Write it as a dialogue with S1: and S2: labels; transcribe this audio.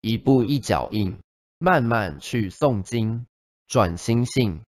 S1: 一步一脚印慢慢去诵经转心性